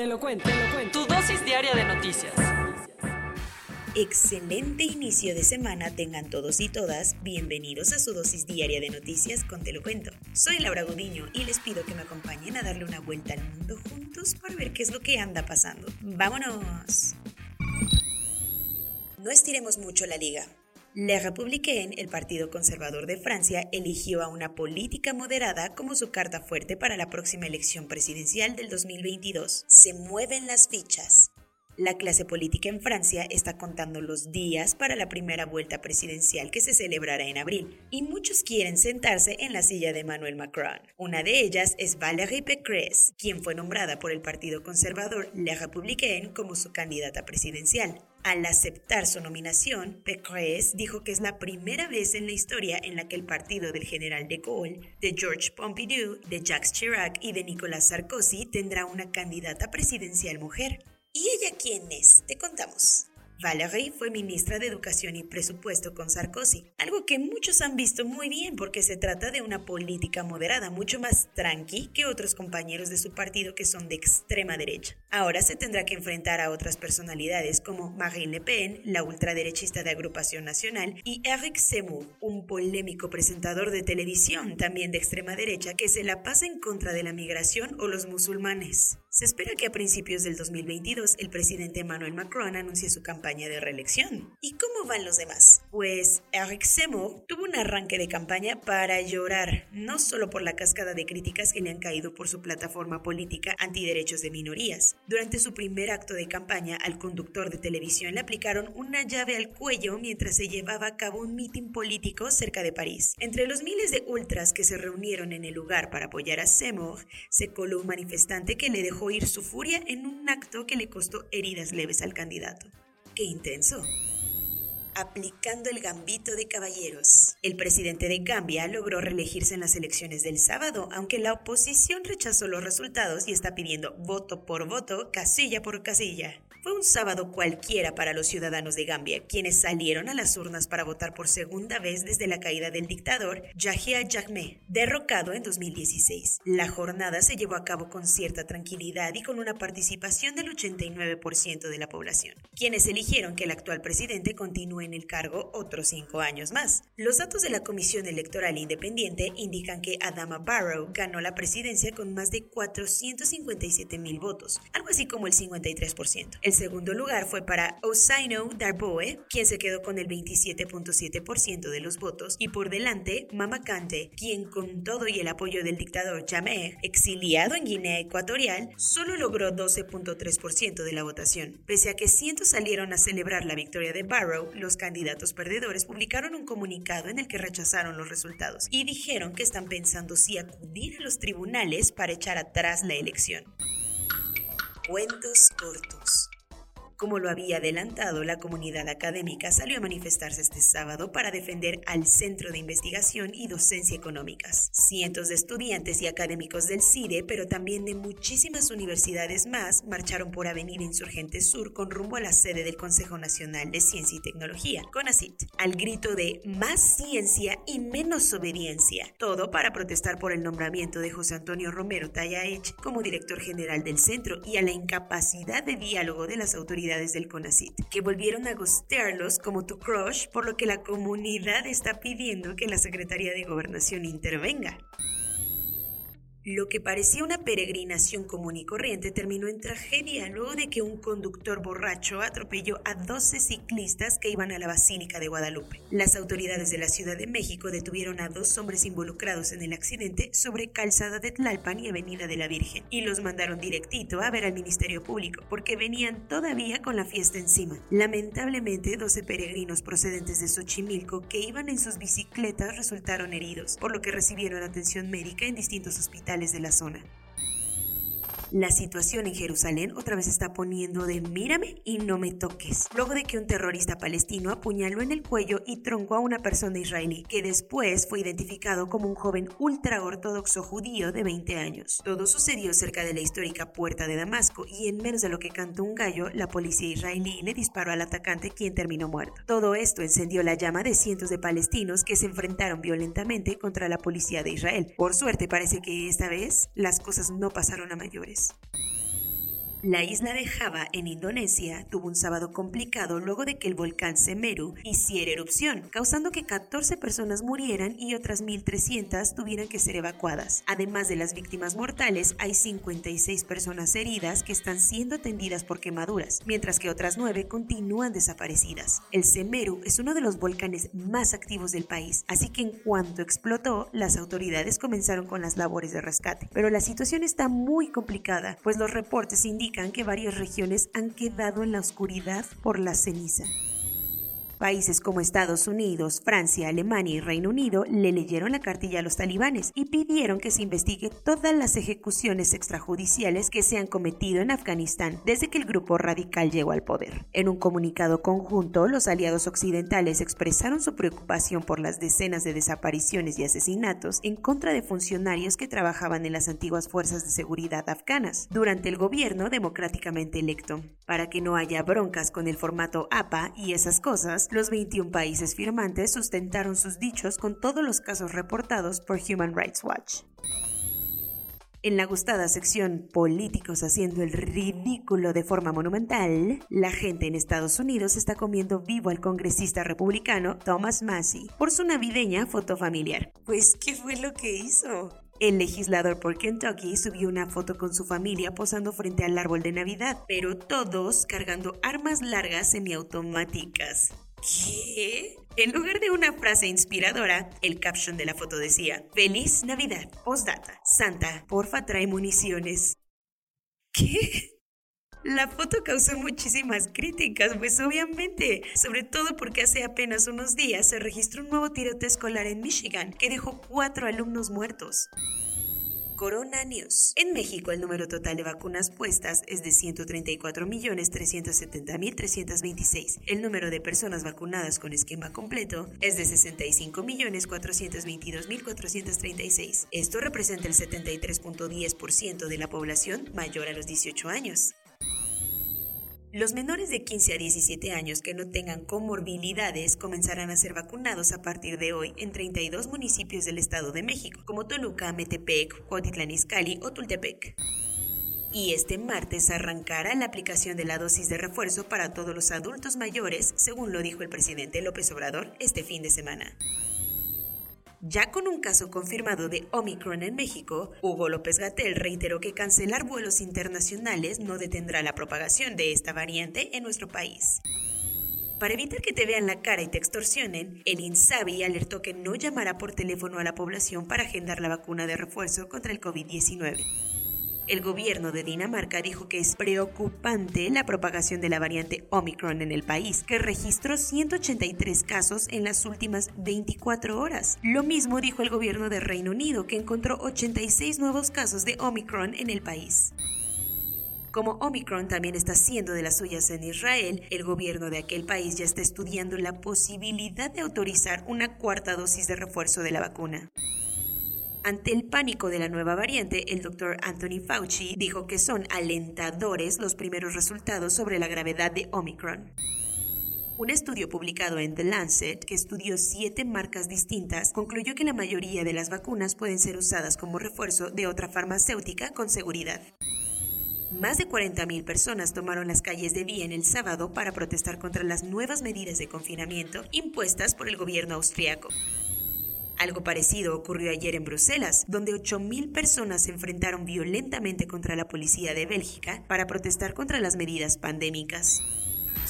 Te lo cuento, te lo cuento. Tu dosis diaria de noticias. Excelente inicio de semana tengan todos y todas. Bienvenidos a su dosis diaria de noticias con Te lo cuento. Soy Laura Gudiño y les pido que me acompañen a darle una vuelta al mundo juntos para ver qué es lo que anda pasando. ¡Vámonos! No estiremos mucho la liga. Le Républicaine, el Partido Conservador de Francia, eligió a una política moderada como su carta fuerte para la próxima elección presidencial del 2022. Se mueven las fichas. La clase política en Francia está contando los días para la primera vuelta presidencial que se celebrará en abril, y muchos quieren sentarse en la silla de Emmanuel Macron. Una de ellas es Valérie Pécresse, quien fue nombrada por el Partido Conservador Le Républicain como su candidata presidencial. Al aceptar su nominación, Pécresse dijo que es la primera vez en la historia en la que el partido del general de Gaulle, de Georges Pompidou, de Jacques Chirac y de Nicolas Sarkozy tendrá una candidata presidencial mujer. ¿Y ella quién es? Te contamos. Valérie fue ministra de Educación y Presupuesto con Sarkozy, algo que muchos han visto muy bien porque se trata de una política moderada, mucho más tranqui que otros compañeros de su partido que son de extrema derecha. Ahora se tendrá que enfrentar a otras personalidades como Marine Le Pen, la ultraderechista de Agrupación Nacional, y Eric Zemmour, un polémico presentador de televisión también de extrema derecha que se la pasa en contra de la migración o los musulmanes. Se espera que a principios del 2022 el presidente Emmanuel Macron anuncie su campaña de reelección. ¿Y cómo van los demás? Pues Eric Zemmour tuvo un arranque de campaña para llorar, no solo por la cascada de críticas que le han caído por su plataforma política antiderechos de minorías. Durante su primer acto de campaña, al conductor de televisión le aplicaron una llave al cuello mientras se llevaba a cabo un mitin político cerca de París. Entre los miles de ultras que se reunieron en el lugar para apoyar a Zemmour, se coló un manifestante que le dejó ir su furia en un acto que le costó heridas leves al candidato. ¡Qué intenso! aplicando el gambito de caballeros. El presidente de Gambia logró reelegirse en las elecciones del sábado, aunque la oposición rechazó los resultados y está pidiendo voto por voto, casilla por casilla. Fue un sábado cualquiera para los ciudadanos de Gambia, quienes salieron a las urnas para votar por segunda vez desde la caída del dictador Yahya Jammeh, derrocado en 2016. La jornada se llevó a cabo con cierta tranquilidad y con una participación del 89% de la población, quienes eligieron que el actual presidente continúe en el cargo otros cinco años más. Los datos de la Comisión Electoral Independiente indican que Adama Barrow ganó la presidencia con más de 457 mil votos, algo así como el 53%. El segundo lugar fue para Osaino Darboe, quien se quedó con el 27.7% de los votos, y por delante Mama Kante, quien con todo y el apoyo del dictador Jammeh, exiliado en Guinea Ecuatorial, solo logró 12.3% de la votación. Pese a que cientos salieron a celebrar la victoria de Barrow, los candidatos perdedores publicaron un comunicado en el que rechazaron los resultados y dijeron que están pensando si acudir a los tribunales para echar atrás la elección. Cuentos cortos. Como lo había adelantado, la comunidad académica salió a manifestarse este sábado para defender al Centro de Investigación y Docencia Económicas. Cientos de estudiantes y académicos del CIDE, pero también de muchísimas universidades más, marcharon por Avenida Insurgente Sur con rumbo a la sede del Consejo Nacional de Ciencia y Tecnología, CONACIT, al grito de más ciencia y menos obediencia. Todo para protestar por el nombramiento de José Antonio Romero Tayaech como director general del centro y a la incapacidad de diálogo de las autoridades del CONACIT, que volvieron a gostearlos como tu crush, por lo que la comunidad está pidiendo que la Secretaría de Gobernación intervenga. Lo que parecía una peregrinación común y corriente terminó en tragedia luego de que un conductor borracho atropelló a 12 ciclistas que iban a la Basílica de Guadalupe. Las autoridades de la Ciudad de México detuvieron a dos hombres involucrados en el accidente sobre Calzada de Tlalpan y Avenida de la Virgen y los mandaron directito a ver al Ministerio Público porque venían todavía con la fiesta encima. Lamentablemente, 12 peregrinos procedentes de Xochimilco que iban en sus bicicletas resultaron heridos, por lo que recibieron atención médica en distintos hospitales de la zona. La situación en Jerusalén otra vez está poniendo de mírame y no me toques, luego de que un terrorista palestino apuñaló en el cuello y troncó a una persona israelí, que después fue identificado como un joven ultraortodoxo judío de 20 años. Todo sucedió cerca de la histórica puerta de Damasco y en menos de lo que cantó un gallo, la policía israelí le disparó al atacante quien terminó muerto. Todo esto encendió la llama de cientos de palestinos que se enfrentaron violentamente contra la policía de Israel. Por suerte parece que esta vez las cosas no pasaron a mayores. Thanks. La isla de Java, en Indonesia, tuvo un sábado complicado luego de que el volcán Semeru hiciera erupción, causando que 14 personas murieran y otras 1.300 tuvieran que ser evacuadas. Además de las víctimas mortales, hay 56 personas heridas que están siendo atendidas por quemaduras, mientras que otras 9 continúan desaparecidas. El Semeru es uno de los volcanes más activos del país, así que en cuanto explotó, las autoridades comenzaron con las labores de rescate. Pero la situación está muy complicada, pues los reportes indican que varias regiones han quedado en la oscuridad por la ceniza. Países como Estados Unidos, Francia, Alemania y Reino Unido le leyeron la cartilla a los talibanes y pidieron que se investigue todas las ejecuciones extrajudiciales que se han cometido en Afganistán desde que el grupo radical llegó al poder. En un comunicado conjunto, los aliados occidentales expresaron su preocupación por las decenas de desapariciones y asesinatos en contra de funcionarios que trabajaban en las antiguas fuerzas de seguridad afganas durante el gobierno democráticamente electo. Para que no haya broncas con el formato APA y esas cosas, los 21 países firmantes sustentaron sus dichos con todos los casos reportados por Human Rights Watch. En la gustada sección Políticos haciendo el ridículo de forma monumental, la gente en Estados Unidos está comiendo vivo al congresista republicano Thomas Massey por su navideña foto familiar. Pues, ¿qué fue lo que hizo? El legislador por Kentucky subió una foto con su familia posando frente al árbol de Navidad, pero todos cargando armas largas semiautomáticas. ¿Qué? En lugar de una frase inspiradora, el caption de la foto decía, Feliz Navidad, postdata, Santa, porfa trae municiones. ¿Qué? La foto causó muchísimas críticas, pues obviamente, sobre todo porque hace apenas unos días se registró un nuevo tiroteo escolar en Michigan que dejó cuatro alumnos muertos. Corona News. En México, el número total de vacunas puestas es de 134.370.326. El número de personas vacunadas con esquema completo es de 65.422.436. Esto representa el 73.10% de la población mayor a los 18 años. Los menores de 15 a 17 años que no tengan comorbilidades comenzarán a ser vacunados a partir de hoy en 32 municipios del Estado de México, como Toluca, Metepec, Cuautitlán Izcalli o Tultepec. Y este martes arrancará la aplicación de la dosis de refuerzo para todos los adultos mayores, según lo dijo el presidente López Obrador este fin de semana. Ya con un caso confirmado de Omicron en México, Hugo López Gatel reiteró que cancelar vuelos internacionales no detendrá la propagación de esta variante en nuestro país. Para evitar que te vean la cara y te extorsionen, el INSABI alertó que no llamará por teléfono a la población para agendar la vacuna de refuerzo contra el COVID-19. El gobierno de Dinamarca dijo que es preocupante la propagación de la variante Omicron en el país, que registró 183 casos en las últimas 24 horas. Lo mismo dijo el gobierno de Reino Unido, que encontró 86 nuevos casos de Omicron en el país. Como Omicron también está siendo de las suyas en Israel, el gobierno de aquel país ya está estudiando la posibilidad de autorizar una cuarta dosis de refuerzo de la vacuna. Ante el pánico de la nueva variante, el doctor Anthony Fauci dijo que son alentadores los primeros resultados sobre la gravedad de Omicron. Un estudio publicado en The Lancet, que estudió siete marcas distintas, concluyó que la mayoría de las vacunas pueden ser usadas como refuerzo de otra farmacéutica con seguridad. Más de 40.000 personas tomaron las calles de Viena el sábado para protestar contra las nuevas medidas de confinamiento impuestas por el gobierno austriaco. Algo parecido ocurrió ayer en Bruselas, donde 8.000 personas se enfrentaron violentamente contra la policía de Bélgica para protestar contra las medidas pandémicas.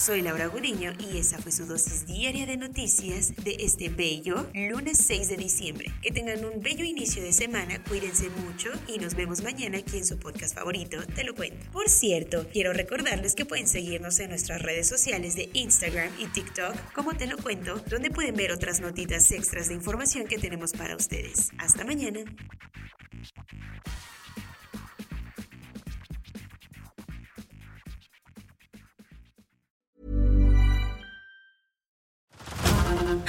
Soy Laura Gudiño y esa fue su dosis diaria de noticias de este bello lunes 6 de diciembre. Que tengan un bello inicio de semana, cuídense mucho y nos vemos mañana aquí en su podcast favorito, Te lo cuento. Por cierto, quiero recordarles que pueden seguirnos en nuestras redes sociales de Instagram y TikTok, como Te lo cuento, donde pueden ver otras notitas extras de información que tenemos para ustedes. Hasta mañana.